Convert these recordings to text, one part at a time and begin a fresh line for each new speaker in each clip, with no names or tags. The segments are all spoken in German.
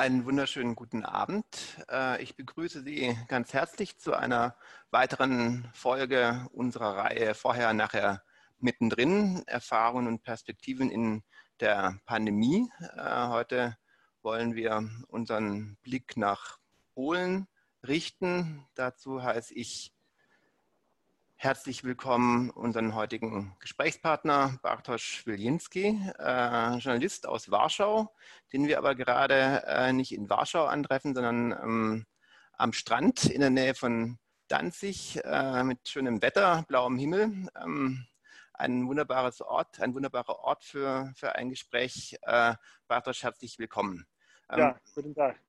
Einen wunderschönen guten Abend. Äh, ich begrüße Sie ganz herzlich zu einer weiteren Folge unserer Reihe Vorher, Nachher, Mittendrin, Erfahrungen und Perspektiven in der Pandemie. Äh, heute wollen wir unseren Blick nach Polen richten. Dazu heiße ich herzlich willkommen unseren heutigen Gesprächspartner Bartosz Wilinski, äh, Journalist aus Warschau, den wir aber gerade äh, nicht in Warschau antreffen, sondern ähm, am Strand in der Nähe von Danzig äh, mit schönem Wetter, blauem Himmel. Ähm, ein wunderbares Ort, ein wunderbarer Ort für, für ein Gespräch. Äh, Bartosz, herzlich willkommen.
Ähm, ja, guten Tag.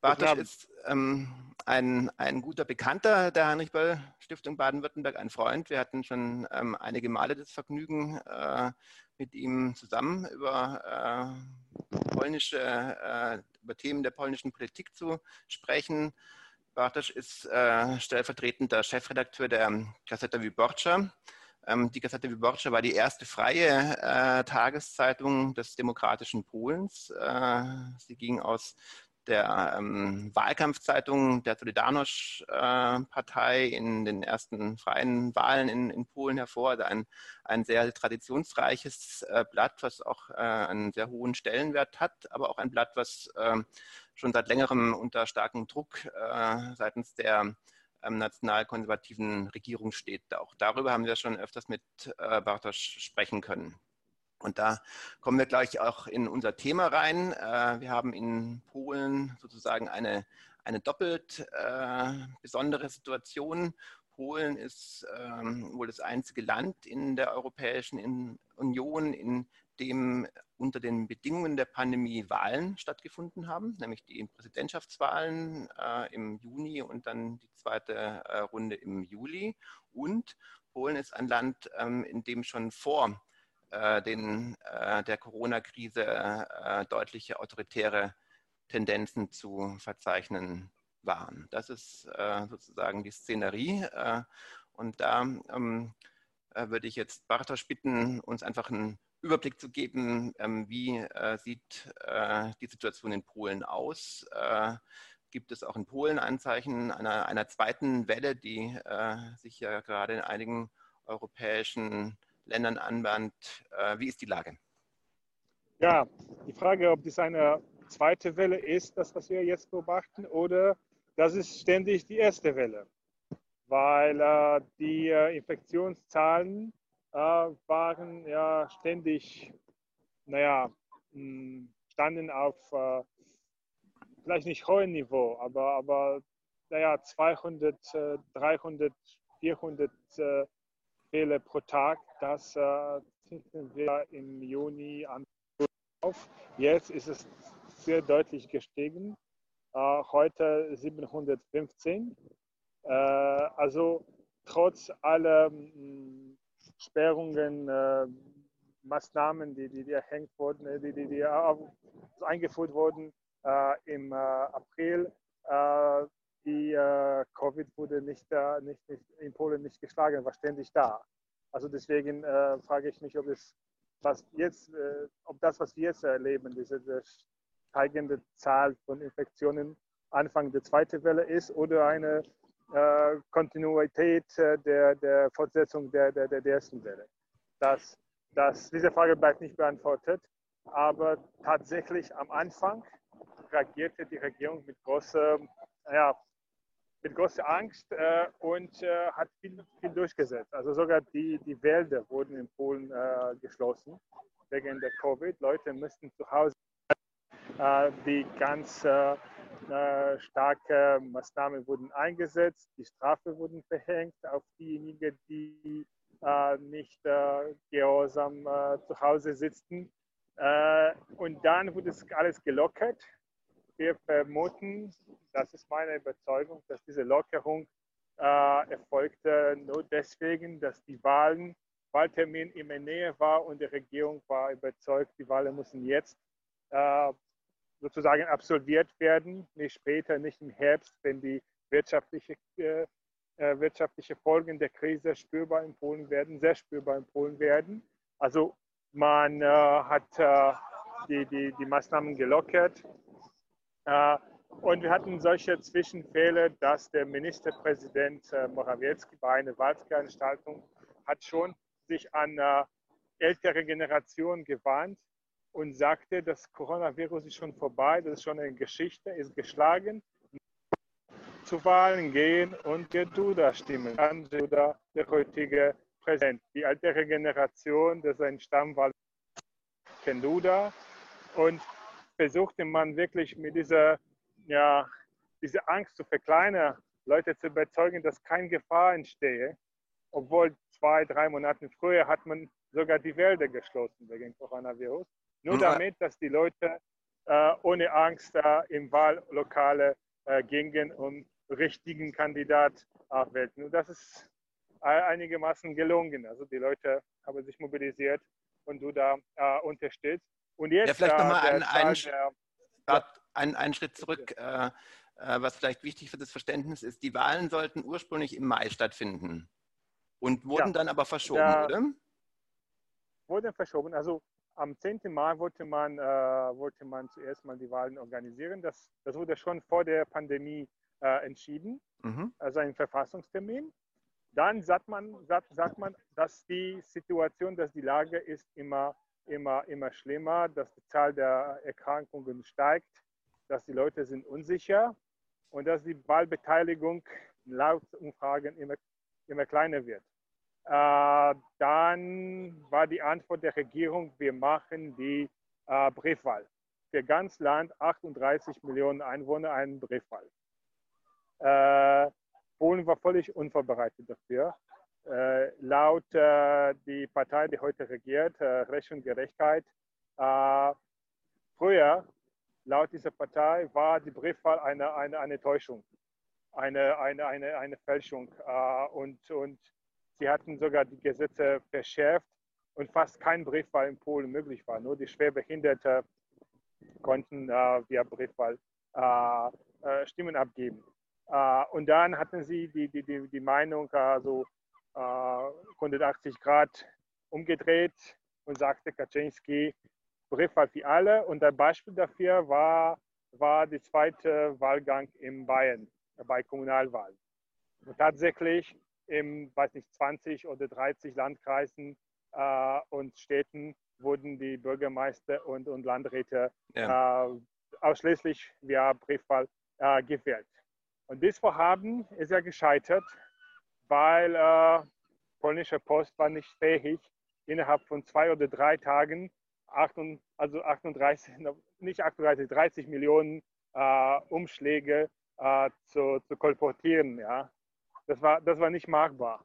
Bartosz ist ähm, ein, ein guter Bekannter der Heinrich-Böll-Stiftung Baden-Württemberg, ein Freund. Wir hatten schon ähm, einige Male das Vergnügen, äh, mit ihm zusammen über, äh, polnische, äh, über Themen der polnischen Politik zu sprechen. Bartosz ist äh, stellvertretender Chefredakteur der Gazeta Wyborcza. Ähm, die Gazeta Wyborcza war die erste freie äh, Tageszeitung des demokratischen Polens. Äh, sie ging aus der ähm, Wahlkampfzeitung der Solidarność-Partei äh, in den ersten freien Wahlen in, in Polen hervor. Also ein, ein sehr traditionsreiches äh, Blatt, was auch äh, einen sehr hohen Stellenwert hat, aber auch ein Blatt, was ähm, schon seit längerem unter starkem Druck äh, seitens der ähm, nationalkonservativen Regierung steht. Auch darüber haben wir schon öfters mit äh, Bartosz sprechen können. Und da kommen wir gleich auch in unser Thema rein. Äh, wir haben in Polen sozusagen eine, eine doppelt äh, besondere Situation. Polen ist ähm, wohl das einzige Land in der Europäischen Union, in dem unter den Bedingungen der Pandemie Wahlen stattgefunden haben, nämlich die Präsidentschaftswahlen äh, im Juni und dann die zweite Runde im Juli. Und Polen ist ein Land, ähm, in dem schon vor den, äh, der Corona-Krise äh, deutliche autoritäre Tendenzen zu verzeichnen waren. Das ist sozusagen die Szenerie. und da ähm, würde ich jetzt Bartosz bitten, uns einfach einen Überblick zu geben, ähm, wie sieht die Situation in Polen aus. gibt es auch in Polen Anzeichen einer, einer zweiten Welle, die sich ja gerade in einigen europäischen Ländern anbahnt. Äh, wie ist die Lage?
Ja, die Frage, ob das eine zweite Welle ist, das, was wir jetzt beobachten, oder das ist ständig die erste Welle, weil äh, die äh, Infektionszahlen äh, waren ja ständig, naja, hm, standen auf äh, vielleicht nicht hohem Niveau, aber, aber naja, 200, 300, 400 Fälle pro Tag. Das äh, wir im Juni an auf. Jetzt ist es sehr deutlich gestiegen. Äh, heute 715. Äh, also trotz aller mh, Sperrungen, äh, Maßnahmen, die, die, die erhängt wurden, äh, die, die, die eingeführt wurden äh, im April, die äh, Covid wurde nicht, äh, nicht, nicht, in Polen nicht geschlagen, war ständig da. Also deswegen äh, frage ich mich, ob es was jetzt, äh, ob das, was wir jetzt erleben, diese, diese steigende Zahl von Infektionen Anfang der zweiten Welle ist oder eine äh, Kontinuität äh, der, der Fortsetzung der, der, der ersten Welle. Das, das, diese Frage bleibt nicht beantwortet, aber tatsächlich am Anfang reagierte die Regierung mit großer ja, mit großer Angst äh, und äh, hat viel, viel, durchgesetzt. Also sogar die, die Wälder wurden in Polen äh, geschlossen wegen der Covid. Leute müssten zu Hause äh, die ganz äh, äh, starke Maßnahmen wurden eingesetzt, die Strafe wurden verhängt auf diejenigen, die nicht gehorsam zu Hause sitzen. und dann wurde es alles gelockert wir vermuten, das ist meine Überzeugung, dass diese Lockerung äh, erfolgte nur deswegen, dass die Wahlen, Wahltermin immer näher war und die Regierung war überzeugt, die Wahlen müssen jetzt äh, sozusagen absolviert werden, nicht später, nicht im Herbst, wenn die wirtschaftliche, äh, äh wirtschaftliche Folgen der Krise spürbar in Polen werden, sehr spürbar in Polen werden. Also man äh, hat äh, die, die, die Maßnahmen gelockert und wir hatten solche Zwischenfälle, dass der Ministerpräsident äh, Morawiecki bei einer Wahlveranstaltung hat schon sich an äh, ältere Generationen gewarnt und sagte, das Coronavirus ist schon vorbei, das ist schon eine Geschichte, ist geschlagen. Zu Wahlen gehen und der Duda stimmen. Duda, der heutige Präsident. Die ältere Generation, das ist ein Stammwahl, kennt Duda. Und versuchte man wirklich mit dieser ja, diese Angst zu verkleinern, Leute zu überzeugen, dass keine Gefahr entstehe. Obwohl zwei, drei Monate früher hat man sogar die Wälder geschlossen wegen Coronavirus. Nur damit, dass die Leute äh, ohne Angst äh, im Wahllokale äh, gingen und richtigen Kandidat wählten. Und das ist einigermaßen gelungen. Also die Leute haben sich mobilisiert und du da äh, unterstützt. Und
jetzt ja, vielleicht nochmal ein, ein, der, ein, einen Schritt zurück, äh, äh, was vielleicht wichtig für das Verständnis ist. Die Wahlen sollten ursprünglich im Mai stattfinden und wurden ja. dann aber verschoben, ja, oder?
Wurden verschoben. Also am 10. Mai wollte man, äh, wollte man zuerst mal die Wahlen organisieren. Das, das wurde schon vor der Pandemie äh, entschieden, mhm. also ein Verfassungstermin. Dann sagt man, sagt, sagt man, dass die Situation, dass die Lage ist immer, immer, immer schlimmer, dass die Zahl der Erkrankungen steigt dass die Leute sind unsicher und dass die Wahlbeteiligung laut Umfragen immer, immer kleiner wird. Äh, dann war die Antwort der Regierung, wir machen die äh, Briefwahl. Für ganz Land, 38 Millionen Einwohner, einen Briefwahl. Äh, Polen war völlig unvorbereitet dafür. Äh, laut äh, die Partei, die heute regiert, äh, Recht und Gerechtigkeit, früher laut dieser Partei war die Briefwahl eine, eine, eine Täuschung, eine, eine, eine, eine Fälschung. Und, und sie hatten sogar die Gesetze verschärft und fast kein Briefwahl in Polen möglich war. Nur die Schwerbehinderte konnten via Briefwahl Stimmen abgeben. Und dann hatten sie die, die, die, die Meinung also 180 äh, Grad umgedreht und sagte Kaczynski, Briefwahl für alle. Und ein Beispiel dafür war, war der zweite Wahlgang in Bayern bei Kommunalwahlen. Und tatsächlich im, weiß nicht, 20 oder 30 Landkreisen äh, und Städten wurden die Bürgermeister und, und Landräte ja. äh, ausschließlich via Briefwahl äh, gewählt. Und dieses Vorhaben ist ja gescheitert, weil äh, polnische Post war nicht fähig, innerhalb von zwei oder drei Tagen 8, also 38, nicht 38, 30 Millionen äh, Umschläge äh, zu, zu kolportieren. Ja. Das, war, das war nicht machbar.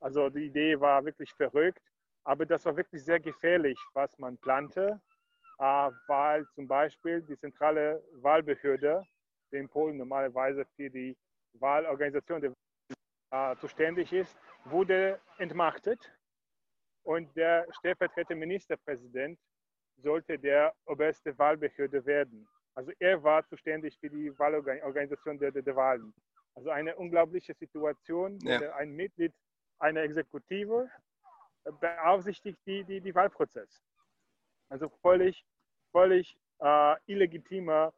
Also die Idee war wirklich verrückt, aber das war wirklich sehr gefährlich, was man plante, äh, weil zum Beispiel die zentrale Wahlbehörde, die in Polen normalerweise für die Wahlorganisation der, äh, zuständig ist, wurde entmachtet und der stellvertretende Ministerpräsident sollte der oberste Wahlbehörde werden. Also er war zuständig für die Wahlorganisation der, der Wahlen. Also eine unglaubliche Situation, ja. ein Mitglied einer Exekutive beaufsichtigt die, die, die Wahlprozess. Also völlig, völlig äh, illegitimer,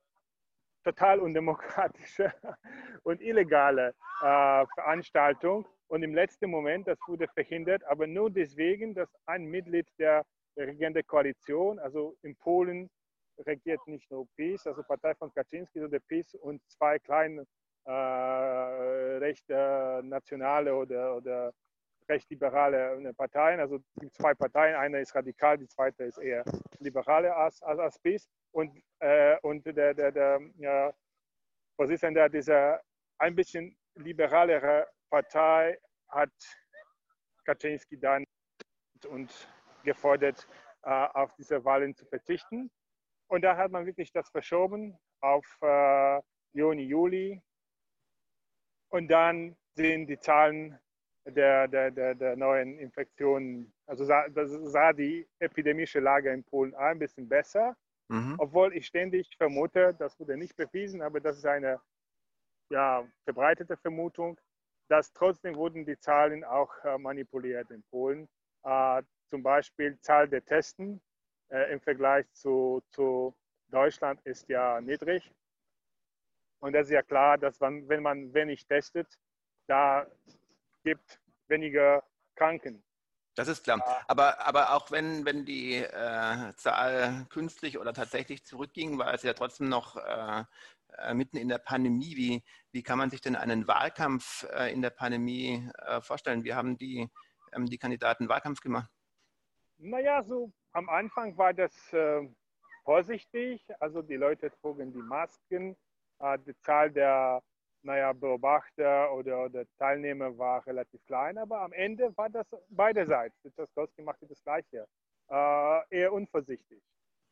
total undemokratische und illegale äh, Veranstaltung. Und im letzten Moment, das wurde verhindert, aber nur deswegen, dass ein Mitglied der regierende Koalition. Also in Polen regiert nicht nur PiS, also Partei von Kaczynski, sondern PiS und zwei kleine äh, recht äh, nationale oder, oder recht liberale äh, Parteien. Also es gibt zwei Parteien, eine ist radikal, die zweite ist eher liberale als, als, als PiS. Und, äh, und der, der, der ja, Vorsitzende dieser ein bisschen liberalere Partei hat Kaczynski dann und gefordert, äh, auf diese Wahlen zu verzichten. Und da hat man wirklich das verschoben auf äh, Juni, Juli. Und dann sind die Zahlen der, der, der, der neuen Infektionen, also sah, sah die epidemische Lage in Polen ein bisschen besser. Mhm. Obwohl ich ständig vermute, das wurde nicht bewiesen, aber das ist eine ja, verbreitete Vermutung, dass trotzdem wurden die Zahlen auch äh, manipuliert in Polen. Äh, zum Beispiel Zahl der Testen äh, im Vergleich zu, zu Deutschland ist ja niedrig. Und das ist ja klar, dass man, wenn man wenig testet, da gibt weniger Kranken.
Das ist klar. Aber, aber auch wenn, wenn die äh, Zahl künstlich oder tatsächlich zurückging, war es ja trotzdem noch äh, äh, mitten in der Pandemie. Wie, wie kann man sich denn einen Wahlkampf äh, in der Pandemie äh, vorstellen? Wie haben die, ähm, die Kandidaten Wahlkampf gemacht?
Naja, so am Anfang war das äh, vorsichtig. Also die Leute trugen die Masken. Die Zahl der naja, Beobachter oder, oder, Teilnehmer war relativ klein, aber am Ende war das beiderseits. Tuskowski machte das Gleiche. Äh, eher unvorsichtig.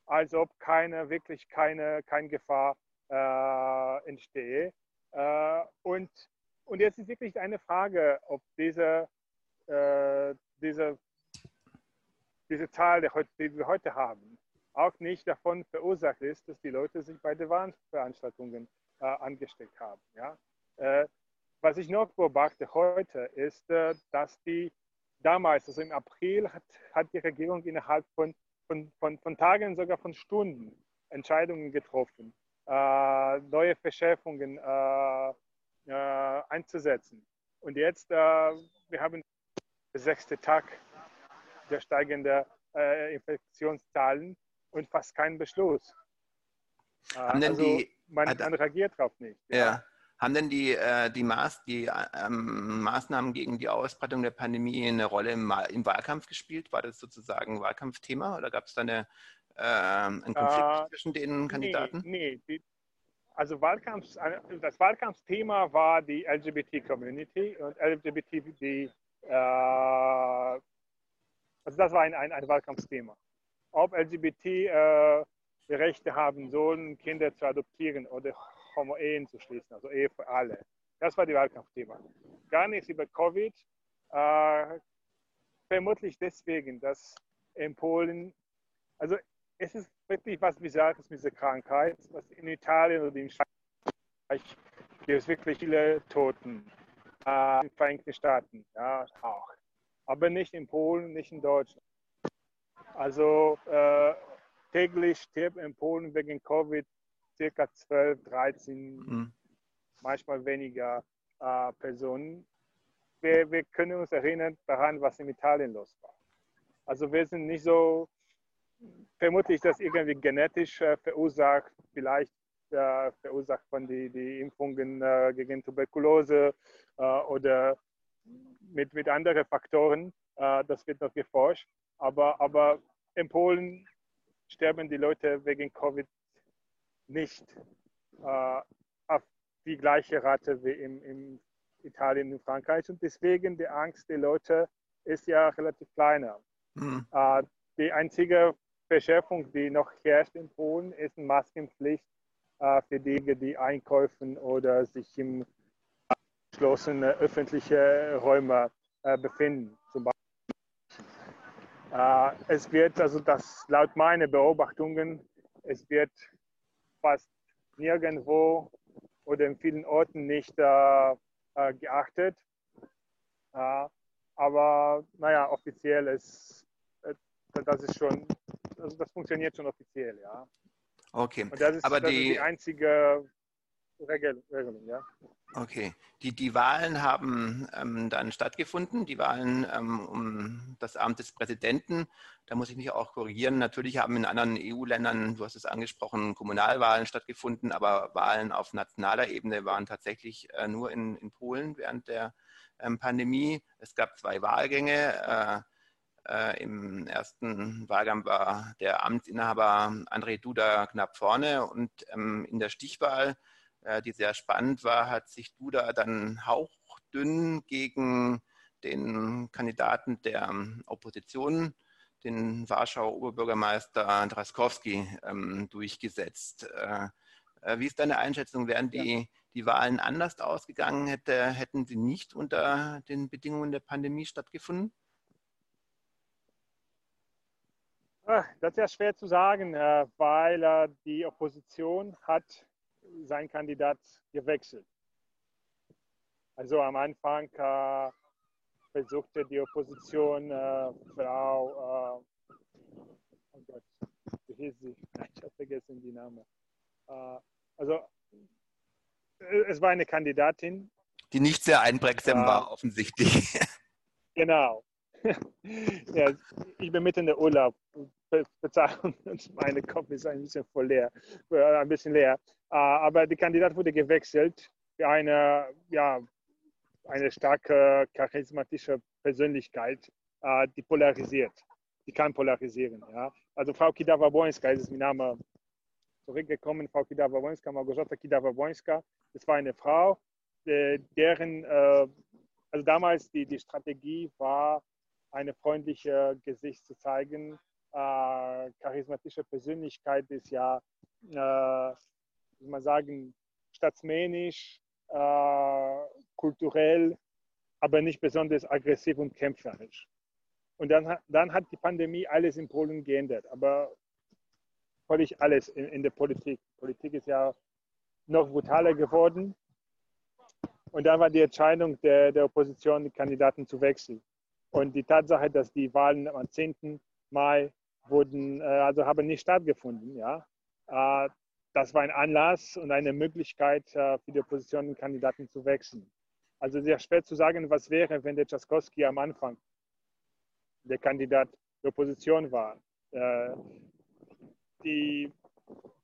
Als ob keine, wirklich keine, keine Gefahr äh, entstehe. Äh, und, und jetzt ist wirklich eine Frage, ob diese, äh, diese, diese Zahl, die wir heute haben, auch nicht davon verursacht ist, dass die Leute sich bei den Veranstaltungen äh, angesteckt haben. Ja? Äh, was ich noch beobachte heute ist, äh, dass die damals, also im April, hat, hat die Regierung innerhalb von, von, von, von Tagen, sogar von Stunden, Entscheidungen getroffen, äh, neue Verschärfungen äh, einzusetzen. Und jetzt, wir haben den sechsten Tag der steigenden Infektionszahlen und fast keinen Beschluss.
Haben denn also die,
man, man reagiert darauf nicht.
Ja. ja. Haben denn die, äh, die, Maß, die ähm, Maßnahmen gegen die Ausbreitung der Pandemie eine Rolle im, im, Wahlkampf gespielt? War das sozusagen ein Wahlkampfthema oder gab es da eine, äh, einen Konflikt äh, zwischen den Kandidaten?
Nee, nee die, also Wahlkampf, das Wahlkampfthema war die LGBT-Community und LGBT, die, äh, also das war ein, ein, ein Wahlkampfthema. Ob LGBT äh, Rechte haben sollen, Kinder zu adoptieren oder Homo-Ehen zu schließen, also Ehe für alle. Das war die Wahlkampfthema. Gar nichts über Covid. Äh, vermutlich deswegen, dass in Polen, also es ist wirklich was Bizarres mit dieser Krankheit, was in Italien oder im Schweiz gibt es wirklich viele Toten. Äh, in den Vereinigten Staaten, ja, auch. Aber nicht in Polen, nicht in Deutschland. Also äh, täglich stirbt in Polen wegen Covid circa 12, 13, mhm. manchmal weniger äh, Personen. Wir, wir können uns erinnern daran, was in Italien los war. Also wir sind nicht so, vermutlich das irgendwie genetisch äh, verursacht, vielleicht äh, verursacht von den die Impfungen äh, gegen Tuberkulose äh, oder mit, mit anderen Faktoren. Äh, das wird noch geforscht. Aber, aber in Polen sterben die Leute wegen Covid nicht äh, auf die gleiche Rate wie in, in Italien und Frankreich. Und deswegen die Angst der Leute ist ja relativ kleiner. Mhm. Äh, die einzige Verschärfung, die noch herrscht in Polen, ist eine Maskenpflicht äh, für diejenigen, die einkaufen oder sich im geschlossenen öffentlichen Räumen äh, befinden. Zum Beispiel. Äh, es wird, also das laut meinen Beobachtungen, es wird fast nirgendwo oder in vielen Orten nicht äh, äh, geachtet. Äh, aber naja, offiziell ist äh, das ist schon, also das funktioniert schon offiziell, ja.
Okay.
Und das ist, aber das die, ist die einzige Regelung, ja.
Okay. Die, die Wahlen haben ähm, dann stattgefunden, die Wahlen ähm, um das Amt des Präsidenten. Da muss ich mich auch korrigieren. Natürlich haben in anderen EU-Ländern, du hast es angesprochen, Kommunalwahlen stattgefunden, aber Wahlen auf nationaler Ebene waren tatsächlich äh, nur in, in Polen während der ähm, Pandemie. Es gab zwei Wahlgänge. Äh, äh, Im ersten Wahlgang war der Amtsinhaber André Duda knapp vorne und ähm, in der Stichwahl die sehr spannend war, hat sich Duda dann hauchdünn gegen den Kandidaten der ähm, Opposition, den Warschauer Oberbürgermeister Draskowski, ähm, durchgesetzt. Äh, äh, wie ist deine Einschätzung? Wären die, die Wahlen anders ausgegangen, hätte, hätten sie nicht unter den Bedingungen der Pandemie stattgefunden?
Ah, das ist ja schwer zu sagen, äh, weil die Opposition hat sein Kandidat gewechselt. Also am Anfang äh, versuchte die Opposition, äh, Frau, äh, oh Gott, wie hieß sie? Ich habe vergessen die Namen. Äh, also es war eine Kandidatin.
Die nicht sehr einprägsam äh, war, offensichtlich.
Genau. ja, ich bin mitten in der Urlaub. Verzeihung, mein Kopf ist ein bisschen voll leer, äh, ein bisschen leer. Äh, aber die Kandidat wurde gewechselt für eine, ja, eine starke charismatische Persönlichkeit, äh, die polarisiert. Die kann polarisieren. Ja. Also Frau Kidawa-Bońska ist mein Name zurückgekommen. Frau Kidawa-Bońska, Małgorzata Kidawa-Bońska. Das war eine Frau, deren, also damals die, die Strategie war, eine freundliche Gesicht zu zeigen. Äh, charismatische Persönlichkeit ist ja, äh, wie man sagen, staatsmännisch, äh, kulturell, aber nicht besonders aggressiv und kämpferisch. Und dann, dann hat die Pandemie alles in Polen geändert, aber völlig alles in, in der Politik. Politik ist ja noch brutaler geworden. Und dann war die Entscheidung der, der Opposition, die Kandidaten zu wechseln. Und die Tatsache, dass die Wahlen am 10. Mai wurden, äh, also haben nicht stattgefunden, ja, äh, das war ein Anlass und eine Möglichkeit äh, für die Oppositionenkandidaten zu wechseln. Also sehr schwer zu sagen, was wäre, wenn der Trzaskowski am Anfang der Kandidat der Opposition war. Die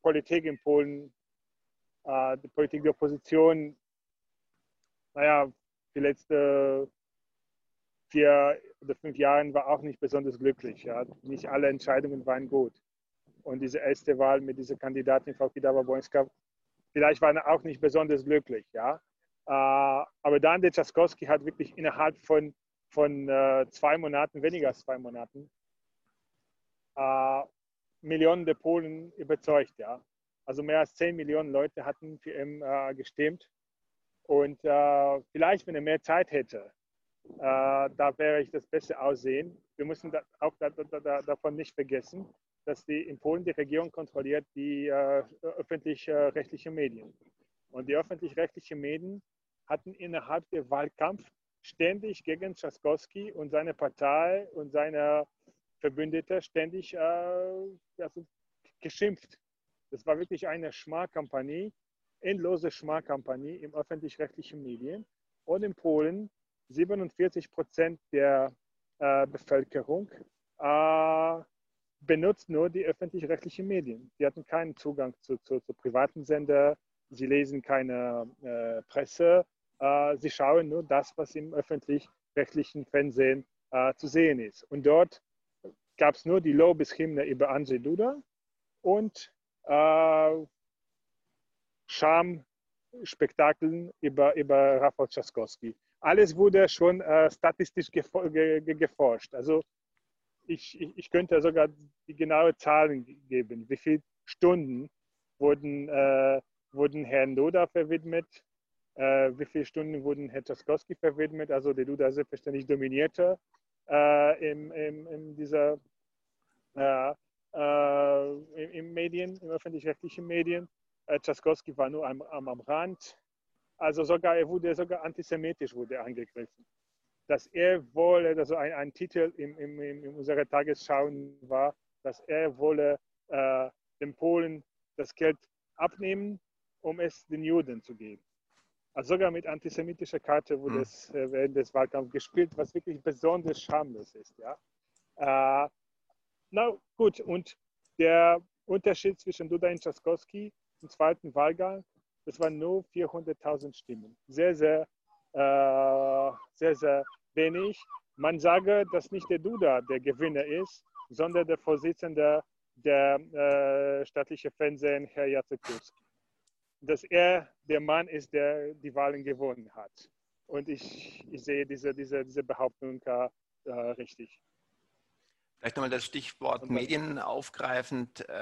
Politik in Polen, die Politik der Opposition, naja, die letzte vier oder fünf Jahren war auch nicht besonders glücklich. Nicht alle Entscheidungen waren gut. Und diese erste Wahl mit dieser Kandidatin, Frau Kidawa-Bońska, vielleicht waren auch nicht besonders glücklich. Ja. Äh, aber dann der Trzaskowski hat wirklich innerhalb von, von äh, zwei Monaten, weniger als zwei Monaten, äh, Millionen der Polen überzeugt. Ja. Also mehr als zehn Millionen Leute hatten für ihn gestimmt. Und vielleicht, wenn er mehr Zeit hätte, da wäre ich das beste Aussehen. Wir müssen auch da, da, davon nicht vergessen, dass die in Polen die Regierung kontrolliert die äh, öffentlich-rechtlichen Medien. Und die öffentlich-rechtlichen Medien hatten innerhalb der Wahlkampf ständig gegen Trzaskowski und seine Partei und seine Verbündete ständig äh, also geschimpft. Das war wirklich eine Schmarrkampagne, endlose Schmarrkampagne im öffentlich-rechtlichen Medien. Und in Polen 47 Prozent der äh, Bevölkerung äh, benutzt nur die öffentlich-rechtlichen Medien. Sie hatten keinen Zugang zu, zu, zu privaten Sender, sie lesen keine äh, Presse, äh, sie schauen nur das, was im öffentlich-rechtlichen Fernsehen äh, zu sehen ist. Und dort gab es nur die Lobeshymne über Andrzej Duda und äh, Schamspektakeln über, über Rafał Trzaskowski alles wurde schon äh, statistisch geforscht. Also ich, ich, ich, könnte sogar die genaue Zahlen geben, wie viele Stunden wurden, äh, wurden Herrn Duda verwidmet, äh, wie viele Stunden wurden Herr Trzaskowski verwidmet, also der Duda selbstverständlich dominierte äh, im, im, in dieser äh, äh, im, im Medien, im öffentlich-rechtlichen Medien. Äh, Trzaskowski war nur am, am, am Rand also sogar, er wurde sogar antisemitisch wurde angegriffen. Dass er wolle, also ein, ein Titel in, in, in unserer Tagesschau war, dass er wolle äh, den Polen das Geld abnehmen, um es den Juden zu geben. Also sogar mit antisemitischer Karte wurde mhm. es äh, während des Wahlkampfs gespielt, was wirklich besonders schamlos ist. Ja? Äh, na gut, und der Unterschied zwischen Duda und Trzaskowski im zweiten Wahlgang das waren nur 400.000 Stimmen. Sehr, sehr, sehr, sehr wenig. Man sage, dass nicht der Duda der Gewinner ist, sondern der Vorsitzende der äh, staatlichen Fernsehen, Herr Jacekowski. Dass er der Mann ist, der die Wahlen gewonnen hat. Und ich, ich sehe diese, diese, diese Behauptung äh, richtig.
Vielleicht nochmal das Stichwort Medien aufgreifend. Äh,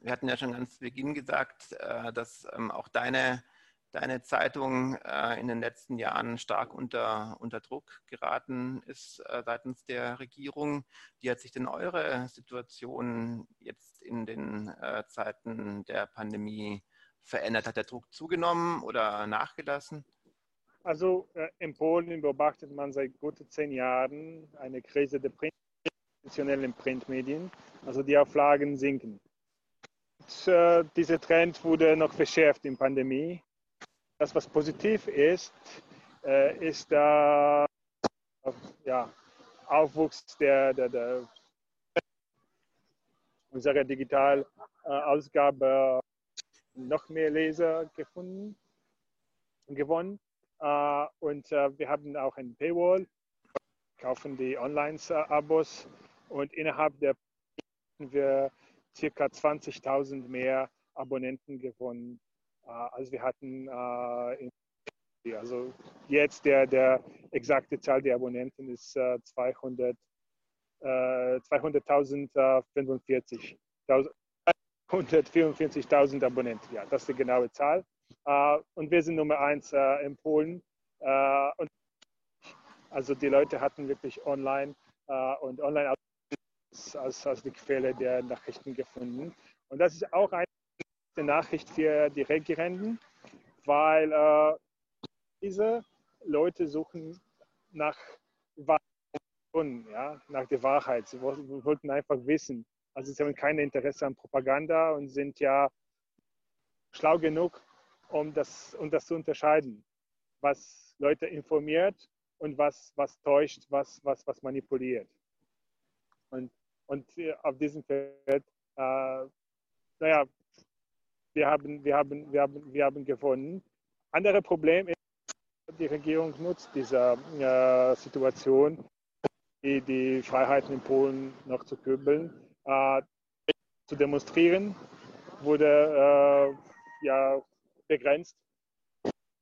wir hatten ja schon ganz zu Beginn gesagt, äh, dass ähm, auch deine, deine Zeitung äh, in den letzten Jahren stark unter, unter Druck geraten ist äh, seitens der Regierung. Wie hat sich denn eure Situation jetzt in den Zeiten der Pandemie verändert? Hat der Druck zugenommen oder nachgelassen?
Also in Polen beobachtet man seit guten zehn Jahren eine Krise der Print traditionellen Printmedien. Also die Auflagen sinken. Äh, dieser Trend wurde noch verschärft in Pandemie. Das, was positiv ist, äh, ist der ja, Aufwuchs der, der, der unserer Digitalausgabe noch mehr Leser gefunden, gewonnen. Uh, und uh, wir haben auch ein Paywall, kaufen die Online-Abos und innerhalb der haben wir circa 20.000 mehr Abonnenten gewonnen, als wir hatten. also jetzt der, der exakte Zahl der Abonnenten ist 200. 200.045. 144.000 Abonnenten, ja, das ist die genaue Zahl. Uh, und wir sind Nummer eins in Polen. Also die Leute hatten wirklich online und online als, als die Quelle der Nachrichten gefunden. Und das ist auch eine Nachricht für die Regierenden, weil diese Leute suchen nach ja, nach der Wahrheit. Sie wollten einfach wissen. Also sie haben kein Interesse an Propaganda und sind ja schlau genug, um das, um das zu unterscheiden, was Leute informiert und was, was täuscht, was, was, was manipuliert. Und, und auf diesem Feld, äh, naja, wir haben, wir, haben, wir, haben, wir haben gewonnen. Andere Problem ist, die Regierung nutzt diese äh, Situation, die, die Freiheiten in Polen noch zu kübeln. Äh, zu demonstrieren wurde äh, ja begrenzt.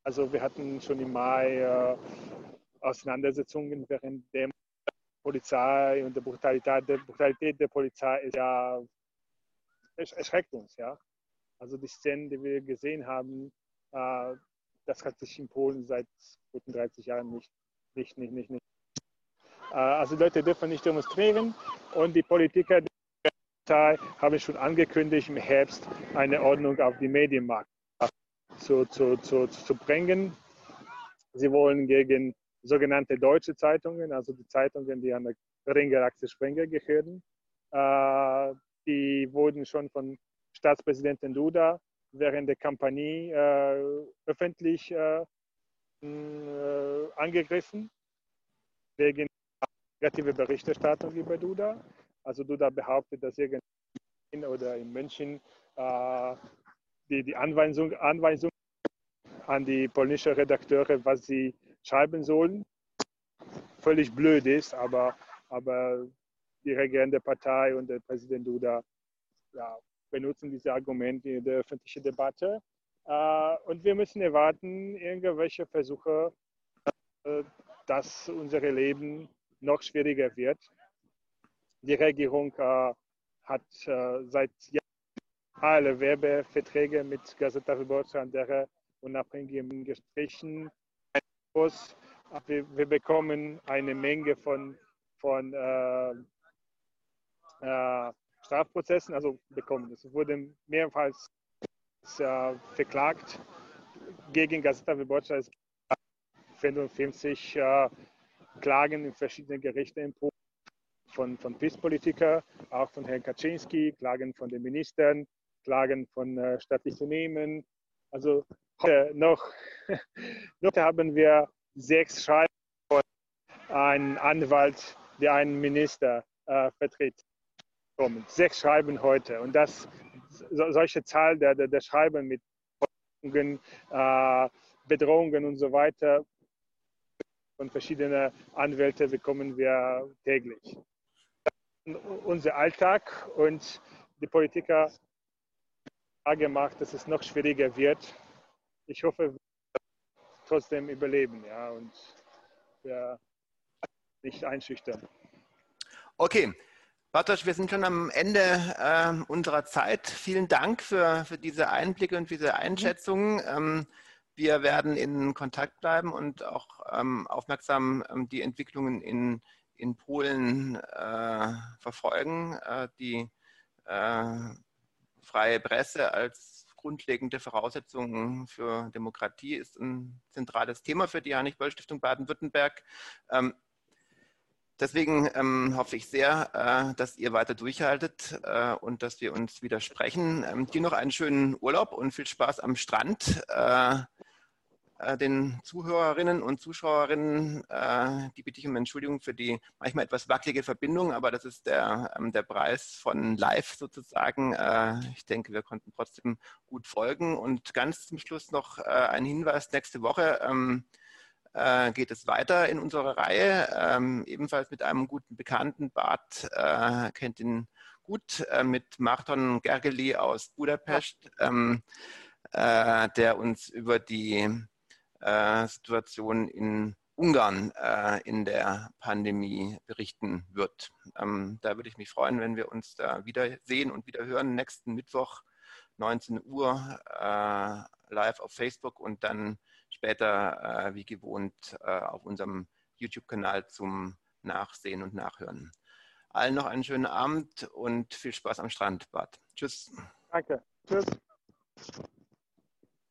Also wir hatten schon im Mai äh, Auseinandersetzungen, während der Polizei und der Brutalität, der Brutalität der Polizei ist ja erschreckt uns, ja. Also die Szenen, die wir gesehen haben, äh, das hat sich in Polen seit guten 30 Jahren nicht, nicht, nicht, nicht, nicht äh, also Leute dürfen nicht demonstrieren und die Politiker der Partei haben schon angekündigt, im Herbst eine Ordnung auf die Medienmarkt zu, zu, zu, zu bringen. Sie wollen gegen sogenannte deutsche Zeitungen, also die Zeitungen, die an der Ringer Axel Springer gehören, äh, die wurden schon von Staatspräsidentin Duda während der Kampagne äh, öffentlich äh, äh angegriffen wegen negative Berichterstattung über Duda. Also Duda behauptet, dass irgendwo oder in München äh, die, die Anweisung, Anweisung an die polnische Redakteure, was sie schreiben sollen, völlig blöd ist, aber, aber die regierende Partei und der Präsident Duda ja, benutzen diese Argumente in der öffentlichen Debatte. Äh, und wir müssen erwarten, irgendwelche Versuche, äh, dass unser Leben noch schwieriger wird. Die Regierung äh, hat seit Jahren alle Werbeverträge mit Gazeta Wyborcza und der unabhängigen gestrichen. Wir, wir, bekommen eine Menge von, von äh, äh Strafprozessen, also bekommen. Es wurde mehrmals äh, verklagt gegen Gazeta Wyborcza. Es 55 äh, Klagen in verschiedenen Gerichten in Polen von, von PiS-Politikern, auch von Herrn Kaczynski, Klagen von den Ministern, Klagen von äh, staatlichen Unternehmen. Also heute noch, noch haben wir sechs Schreiben von einem Anwalt, der einen Minister äh, vertritt. Kommen. Sechs Schreiben heute. Und das, so, solche Zahl der, der, der Schreiben mit äh, Bedrohungen und so weiter von verschiedenen Anwälten bekommen wir täglich. Unser Alltag und die Politiker gemacht, dass es noch schwieriger wird. Ich hoffe, wir trotzdem überleben ja, und wir nicht einschüchtern.
Okay. Bartosz, wir sind schon am Ende äh, unserer Zeit. Vielen Dank für, für diese Einblicke und diese Einschätzungen. Ähm, wir werden in Kontakt bleiben und auch ähm, aufmerksam ähm, die Entwicklungen in, in Polen äh, verfolgen. Äh, die äh, freie Presse als grundlegende Voraussetzung für Demokratie ist ein zentrales Thema für die Heinrich-Böll-Stiftung Baden-Württemberg. Deswegen ähm, hoffe ich sehr, äh, dass ihr weiter durchhaltet äh, und dass wir uns wieder sprechen. Ähm, dir noch einen schönen Urlaub und viel Spaß am Strand. Äh, äh, den Zuhörerinnen und Zuschauerinnen, äh, die bitte ich um Entschuldigung für die manchmal etwas wackelige Verbindung, aber das ist der, ähm, der Preis von live sozusagen. Äh, ich denke, wir konnten trotzdem gut folgen. Und ganz zum Schluss noch ein Hinweis, nächste Woche ähm, äh, geht es weiter in unserer Reihe, ähm, ebenfalls mit einem guten Bekannten, Bart äh, kennt ihn gut, mit Marton Gergely aus Budapest. Ähm, der uns über die äh, Situation in Ungarn äh, in der Pandemie berichten wird. Ähm, da würde ich mich freuen, wenn wir uns da wiedersehen und wieder hören. Nächsten Mittwoch, 19 Uhr, äh, live auf Facebook und dann später äh, wie gewohnt äh, auf unserem YouTube-Kanal zum Nachsehen und Nachhören. Allen noch einen schönen Abend und viel Spaß am Strand, Bad. Tschüss.
Danke. Tschüss.